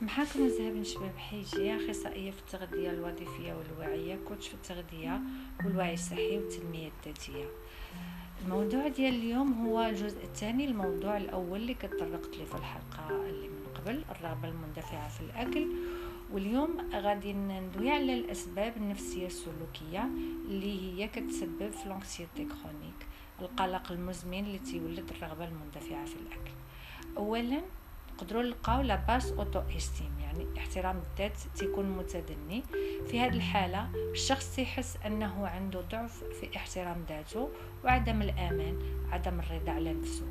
معاكم مزهب شباب حيجي أخصائية في التغذية الوظيفية والواعيه coach في التغذية والوعي الصحي والتنمية الذاتية. الموضوع ديال اليوم هو الجزء الثاني الموضوع الأول اللي كتطرقت ليه في الحلقة اللي من قبل الرغبة المندفعة في الأكل. واليوم غادي ندوي على الأسباب النفسية السلوكية اللي هي كتسبب في l'anxiété chronique القلق المزمن اللي تيولد الرغبة المندفعة في الأكل. اولا نقدروا نلقاو la basse auto-estime يعني احترام الذات تيكون متدني. في هذه الحالة الشخص يحس أنه عنده ضعف في احترام ذاته وعدم الأمان عدم الرضا على نفسه.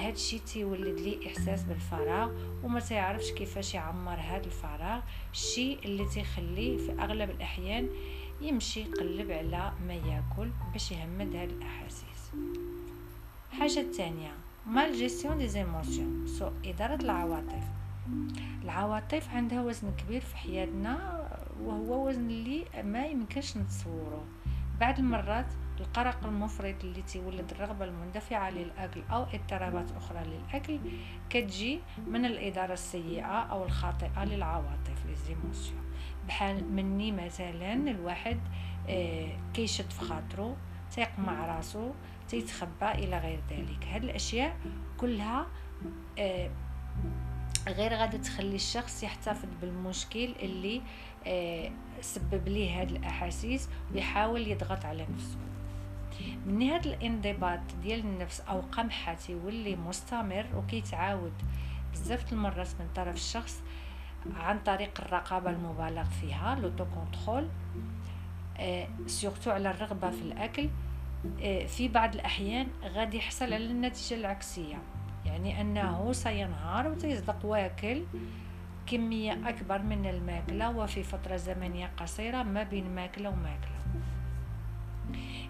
هذا الشيء تيولد ليه إحساس بالفراغ وما تيعرفش كيفاش يعمر هذا الفراغ. الشيء اللي تيخليه في أغلب الأحيان يمشي يقلب على ما ياكل باش يهمد هذه الأحاسيس. حاجة ثانية mal gestion des émotions سو إدارة العواطف. العواطف عندها وزن كبير في حياتنا وهو وزن اللي ما يمكنش نتصوره. بعض المرات القلق المفرط اللي تيولد الرغبة المندفعة للأكل أو اضطرابات أخرى للأكل كتجي من الإدارة السيئة أو الخاطئة للعواطف les émotions بحال مني مثلا الواحد آه، كيشد في خاطرو تيقمع راسو تيتخبى إلى غير ذلك. هاد الأشياء كلها آه غير غادي تخلي الشخص يحتفظ بالمشكل اللي آه سبب ليه هاد الأحاسيس ويحاول يضغط على نفسه. من هذا الانضباط ديال النفس أو قمحة تيولي مستمر وكيتعاود بزاف المرات من طرف الشخص عن طريق الرقابة المبالغ فيها l'auto-contrôle آه surtout على الرغبة في الأكل آه، في بعض الأحيان غادي يحصل على النتيجة العكسية. يعني أنه سينهار وتيصدق واكل كمية أكبر من الماكلة وفي فترة زمنية قصيرة ما بين ماكلة وماكلة.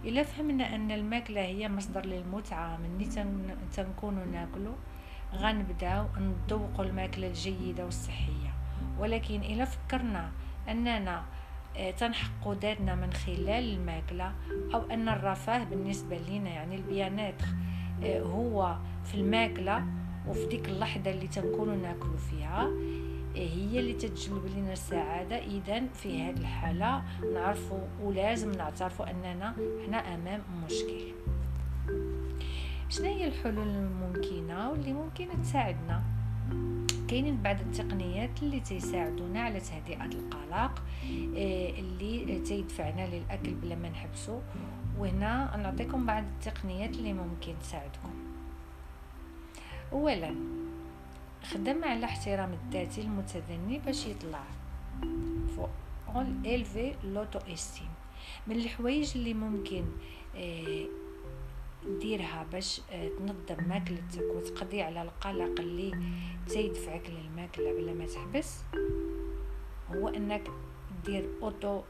إلا فهمنا أن الماكلة هي مصدر للمتعة من تنكون ناكلو غنبداو نذوقوا الماكلة الجيدة والصحية. ولكن إلا فكرنا أننا آه، تنحقوا ذاتنا من خلال الماكلة أو أن الرفاه بالنسبة لنا يعني البيانات آه، هو في الماكلة وفي ديك اللحظة اللي تنكون ناكلو فيها آه، هي اللي تتجلب لنا السعادة. إذا في هذه الحالة نعرفوا ولازم نعترفوا أننا هنا أمام مشكل. شنو هي الحلول الممكنة واللي ممكن تساعدنا؟ كاينين بعض التقنيات اللي تيساعدونا على تهدئة القلق آه، اللي تيدفعنا للأكل بلا ما نحبسو. وهنا نعطيكم بعض التقنيات اللي ممكن تساعدكم. اولا خدم على احترام الذاتي المتدني باش يطلع. faut élever l'auto-estime. من الحوايج اللي ممكن آه ديرها باش آه، تنظم ماكلتك وتقضي على القلق اللي تيدفعك للماكلة بلا ما تحبس. هو إنك دير auto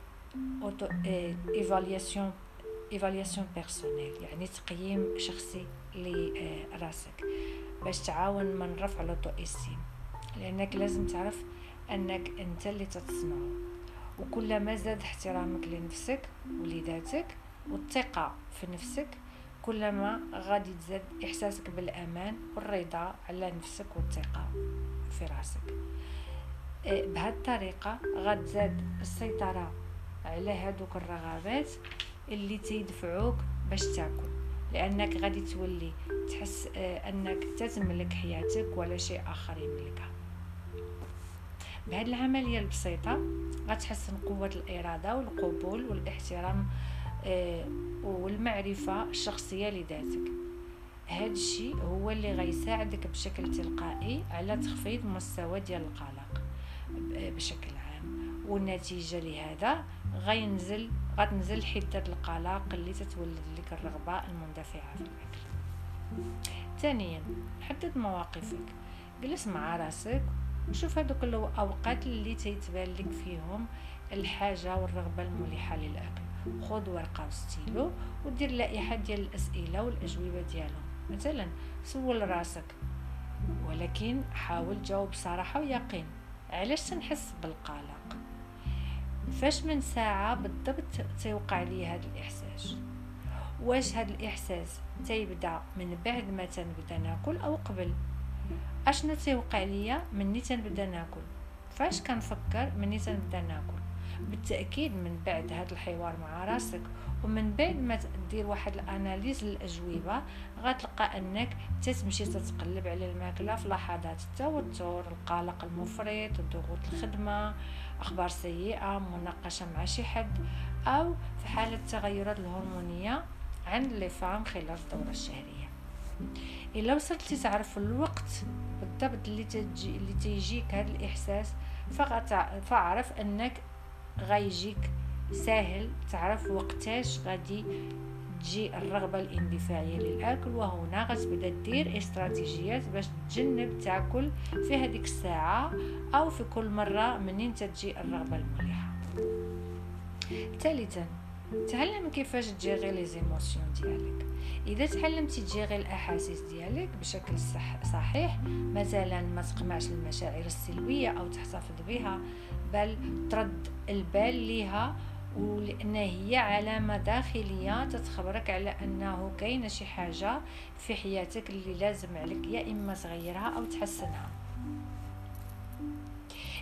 auto-évaluation évaluation personnelle يعني تقييم شخصي لراسك باش تعاون من رفع l'auto-estime لأنك لازم تعرف إنك أنت اللي تتصنع. وكلما زاد احترامك لنفسك ولذاتك والثقة في نفسك كلما غادي تزاد إحساسك بالأمان والرضا على نفسك والثقة في راسك. إيه، بهذه الطريقة غتزاد السيطرة على هادوك الرغبات اللي تيدفعوك باش تاكل. لأنك غادي تولي تحس إيه، أنك تتملك حياتك ولا شيء آخر يملكها. بهذه العملية البسيطة غتحسن قوة الإرادة والقبول والاحترام والمعرفة الشخصية لذاتك. هذا الشيء هو اللي غيساعدك بشكل تلقائي على تخفيض مستوى ديال القلق بشكل عام. والنتيجة لهذا غينزل غتنزل حدة القلق اللي تتولد لك الرغبة المندفعة في الأكل. ثانيا حدد مواقفك. جلس مع راسك وشوف هذوك الأوقات اللي تيتبان لك فيهم الحاجة والرغبة الملحة للأكل. خذ ورقة وستيلو ودير لائحة ديال الأسئلة والأجوبة ديالهم. مثلا سول راسك ولكن حاول تجاوب بصراحة ويقين. علاش تنحس بالقلق؟ فاش من ساعة بالضبط تيوقع لي هذا الإحساس؟ واش هذا الإحساس تيبدأ من بعد ما تنبدأ ناكل أو قبل؟ أشنو تيوقع ليا مني تنبدأ ناكل؟ فاش كنفكر مني تنبدأ ناكل؟ بالتأكيد من بعد هذا الحوار مع راسك ومن بعد ما تدير واحد الأناليز للأجوبة غتلقى أنك تتمشي تتقلب على الماكلة في لحظات التوتر القلق المفرط ضغوط الخدمة أخبار سيئة مناقشة مع شي حد أو في حالة التغيرات الهرمونية عند لي فام خلال الدورة الشهرية. إلا وصلتي تعرف الوقت بالضبط اللي تجي اللي تيجيك هذا الإحساس فاعرف أنك غيجيك ساهل. تعرف وقتاش غادي تجي الرغبة الاندفاعية للأكل وهنا غتبدأ دير استراتيجيات باش تجنب تاكل في هذيك الساعة أو في كل مرة منين تجي الرغبة الملحة ثالثا تعلم كيفاش تجيغي لي زيموسيون ديالك. إذا تعلمتي تجيغي الأحاسيس ديالك بشكل صح صحيح مثلا ما تقمعش المشاعر السلبية أو تحتفظ بها بل ترد البال ليها ولأن هي علامة داخلية تتخبرك على أنه كاينة شي حاجة في حياتك اللي لازم عليك يا إما تغيرها أو تحسنها.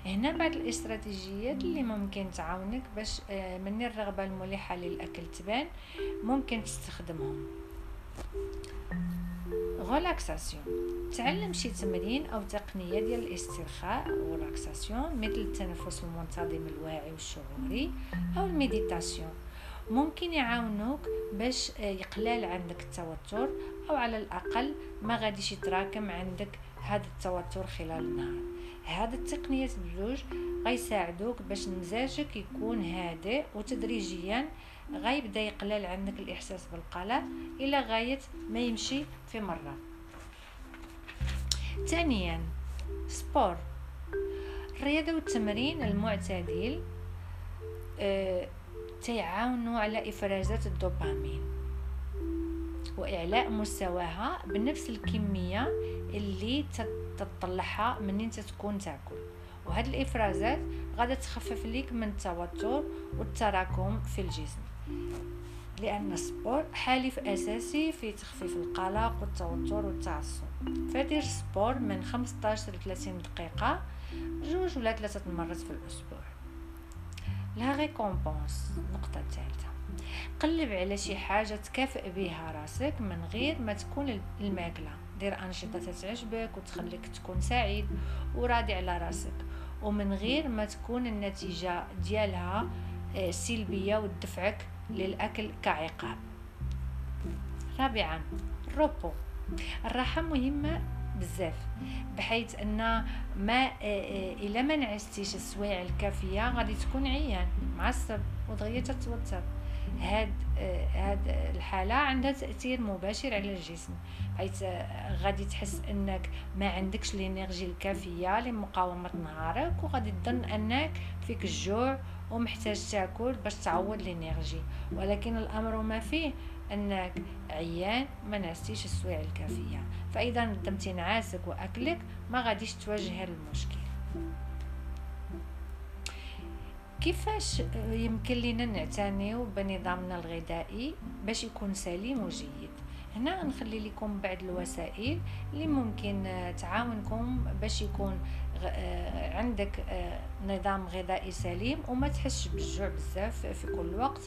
هنا بعض الاستراتيجيات اللي ممكن تعاونك باش آه، من الرغبة الملحة للأكل تبان ممكن تستخدمهم. relaxation تعلم شي تمرين أو تقنية ديال الاسترخاء وال relaxation مثل التنفس المنتظم الواعي والشعوري أو ال méditation ممكن يعاونوك باش آه، يقلال عندك التوتر أو على الأقل ما غاديش يتراكم عندك هذا التوتر خلال النهار. هاد التقنيات بجوج غيساعدوك باش مزاجك يكون هادئ وتدريجيا غيبدا يقلل عندك الإحساس بالقلق إلى غايه ما يمشي في مرة. ثانيا سبور الرياضة والتمرين المعتدل أه تيعاونوا على إفرازات الدوبامين وإعلاء مستواها بنفس الكمية اللي تطلعها من انت تكون تاكل. وهاد الإفرازات غادا تخفف ليك من التوتر والتراكم في الجسم. لأن ال sport حليف أساسي في تخفيف القلق والتوتر والتعصب. فدير sport من 15 ل 30 دقيقة جوج ولا ثلاثة مرات في الأسبوع. la récompense النقطه الثالثه قلب على شي حاجة تكافئ بها راسك من غير ما تكون الماكلة. دير أنشطة تعجبك وتخليك تكون سعيد وراضي على راسك. ومن غير ما تكون النتيجة ديالها آه، سلبية وتدفعك للأكل كعقاب. رابعا الروبو الراحه مهمة بزاف بحيث أن ما آه، آه، الا ما نعستيش السوايع الكافية غادي تكون عيان معصب ودغيا تتوتر. هاد هاد الحالة عندها تأثير مباشر على الجسم حيث غادي تحس أنك ما عندكش الإنرجي الكافية لمقاومة نهارك وغادي تظن أنك فيك الجوع ومحتاج تاكل باش تعوض الإنرجي. ولكن الأمر ما فيه أنك عيان ما نعستيش السوايع الكافية. فإذا نظمتي نعاسك وأكلك ما غاديش تواجه المشكل. كيفاش يمكن لنا نعتنيو بنظامنا الغذائي باش يكون سليم وجيد؟ هنا نخلي لكم بعض الوسائل اللي ممكن تعاونكم باش يكون آه، عندك آه، نظام غذائي سليم وما تحسش بالجوع بزاف في كل وقت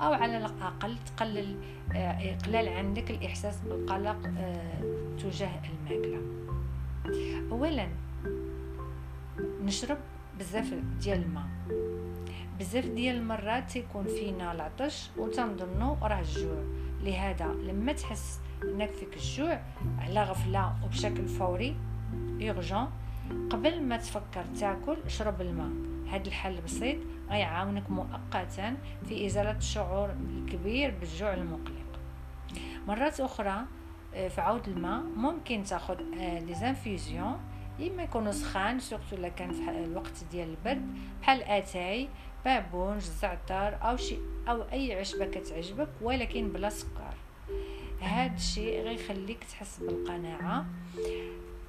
أو على الأقل تقلل آه، إقلال عندك الإحساس بالقلق تجاه الماكلة. اولا نشرب بزاف ديال الماء. بزاف ديال المرات تيكون فينا العطش وتنظنوا راه الجوع. لهذا لما تحس إنك فيك الجوع على غفلة وبشكل فوري يورجون قبل ما تفكر تاكل شرب الماء. هذا الحل بسيط غيعاونك مؤقتا في إزالة الشعور الكبير بالجوع المقلق. مرات أخرى آه، في عود الماء ممكن تاخذ les infusions إما يكونوا سخان surtout الا كان في الوقت ديال البرد بحال آتاي بابونج زعتر أو شي أو أي عشبة كتعجبك ولكن بلا سكر. هذا الشيء غيخليك تحس بالقناعة.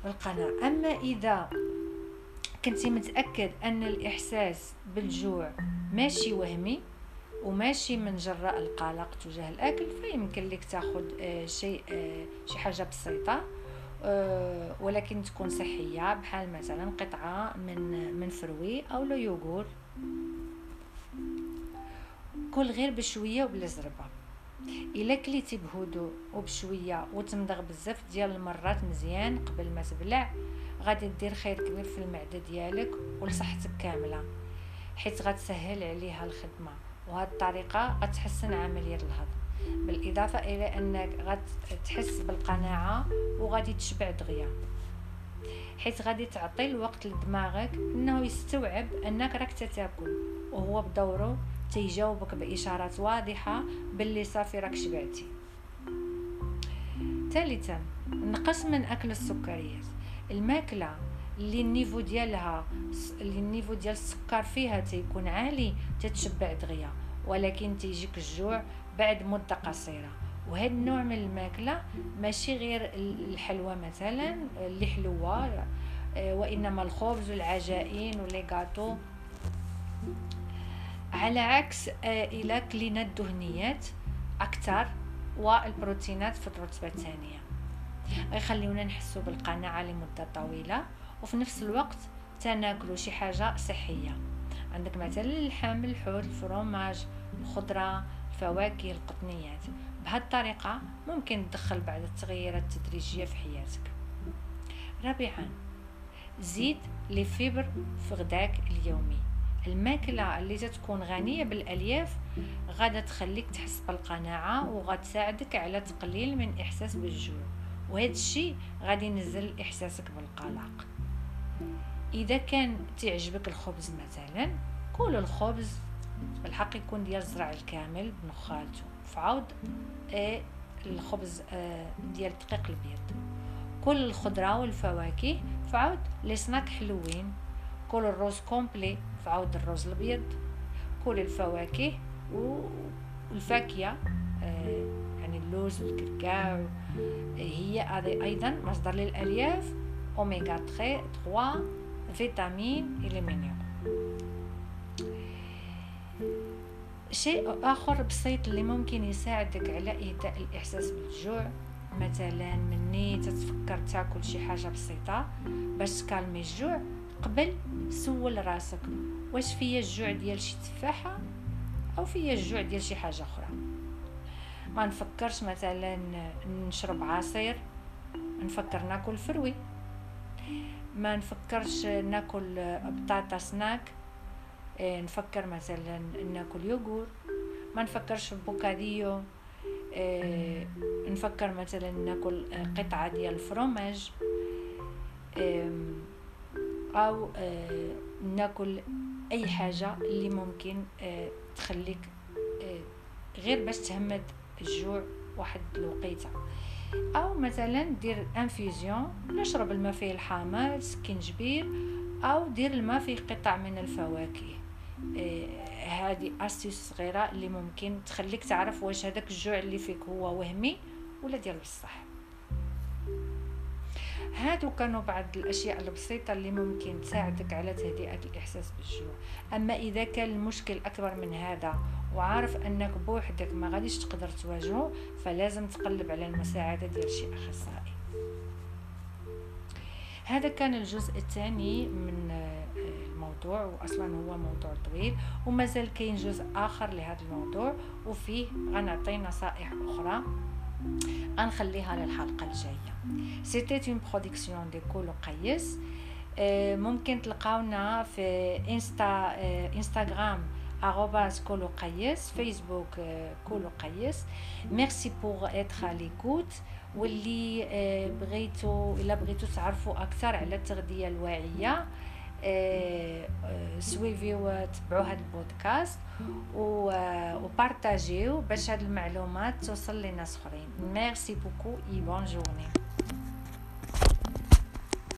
بالقناعه أما إذا كنتي متأكد أن الإحساس بالجوع ماشي وهمي وماشي من جراء القلق تجاه الأكل فيمكن لك تاخذ آه، شيء آه، شي حاجة بسيطة. ولكن تكون صحية بحال مثلا قطعة من من fruit أو لو يوغور. كل غير بشوية وبلا زربة. إلا كليتي بهدوء وبشوية وتمضغ بزاف ديال المرات مزيان قبل ما تبلع غادي دير خير كبير في المعدة ديالك ولصحتك كاملة حيت غتسهل عليها الخدمة وهذه الطريقة غتحسن عملية الهضم. بالإضافة إلى أنك غتحس بالقناعة وغادي تشبع دغيا. حيت غادي تعطي الوقت لدماغك إنه يستوعب أنك راك تاكل وهو بدوره تيجاوبك بإشارات واضحة باللي صافي راك شبعتي. ثالثا نقص من أكل السكريات. الماكلة اللي النيفو ديالها اللي النيفو ديال السكر فيها تيكون عالي تتشبع دغيا ولكن تيجيك الجوع بعد مدة قصيرة. وهذا النوع من الماكلة ماشي غير الحلوى مثلا اللي حلوة آه، وإنما الخبز والعجائن ولي غاتو على عكس آه، إلى كلينا الدهنيات أكثر والبروتينات في الرتبة الثانية. غيخليونا نحسو بالقناعة لمدة طويلة وفي نفس الوقت تناكلو شي حاجة صحية. عندك مثلا اللحم الحوت الفرomاج الخضرة الفواكه القطنيات. بهذه الطريقة ممكن تدخل بعض التغييرات التدريجية في حياتك. رابعا زيد لي فيبر في غداك اليومي. الماكلة اللي تكون غنية بالألياف غادا تخليك تحس بالقناعة وغتساعدك على تقليل من إحساس بالجوع. وهذا الشيء غادي ينزل إحساسك بالقلق. إذا كان تعجبك الخبز مثلا كل الخبز بالحق يكون ديال الزرع الكامل بنخالته. فعاود إيه الخبز آه ديال الدقيق البيض. كل الخضرة والفواكه فعاود لي سناك حلوين. كل الروز complet فعاود الروز الابيض كل الفواكه والفاكهه آه يعني اللوز والكركاو هي أيضا مصدر للألياف أوميغا 3 فيتامين إلى شيء آخر بسيط اللي ممكن يساعدك على إهداء الإحساس بالجوع. مثلا مني تتفكر تاكل شي حاجة بسيطة باش تكالمي الجوع قبل سول راسك واش فيا الجوع ديال شي تفاحة أو فيا الجوع ديال شي حاجة أخرى. ما نفكرش مثلا نشرب عصير نفكر ناكل fruit. ما نفكرش ناكل بطاطا سناك. نفكر مثلا ناكل يوغور ما نفكرش في بوكاديو إيه، نفكر مثلا ناكل قطعة ديال الفروماج أو إيه، ناكل أي حاجة اللي ممكن تخليك غير باش تهمد الجوع واحد الوقيتة. أو مثلا دير infusion نشرب الماء فيه الحامض سكينجبير أو دير الماء فيه قطع من الفواكه. هذه إيه astuces صغيره اللي ممكن تخليك تعرف واش هذاك الجوع اللي فيك هو وهمي ولا ديال بصح. هادو كانوا بعض الأشياء البسيطة اللي ممكن تساعدك على تهدئة الإحساس بالجوع. أما إذا كان المشكل أكبر من هذا وعارف أنك بوحدك ما غاديش تقدر تواجهه فلازم تقلب على المساعدة ديال شي أخصائي. هذا كان الجزء الثاني من الموضوع واصلا هو موضوع طويل ومازال كاين جزء اخر لهذا الموضوع وفيه غنعطي نصائح أخرى غنخليها للحلقه الجايه c'était une production de كولو قيس ممكن تلقاونا في انستا انستغرام arobase قيس فيسبوك كولو قيس merci pour être à l'écoute. واللي بغيتو الا بغيتو تعرفوا أكثر على التغذيه الواعيه سويفيو تبعوا هذا البودكاست وبارطاجيو باش هذه المعلومات توصل لناس اخرين. merci beaucoup et bonne journée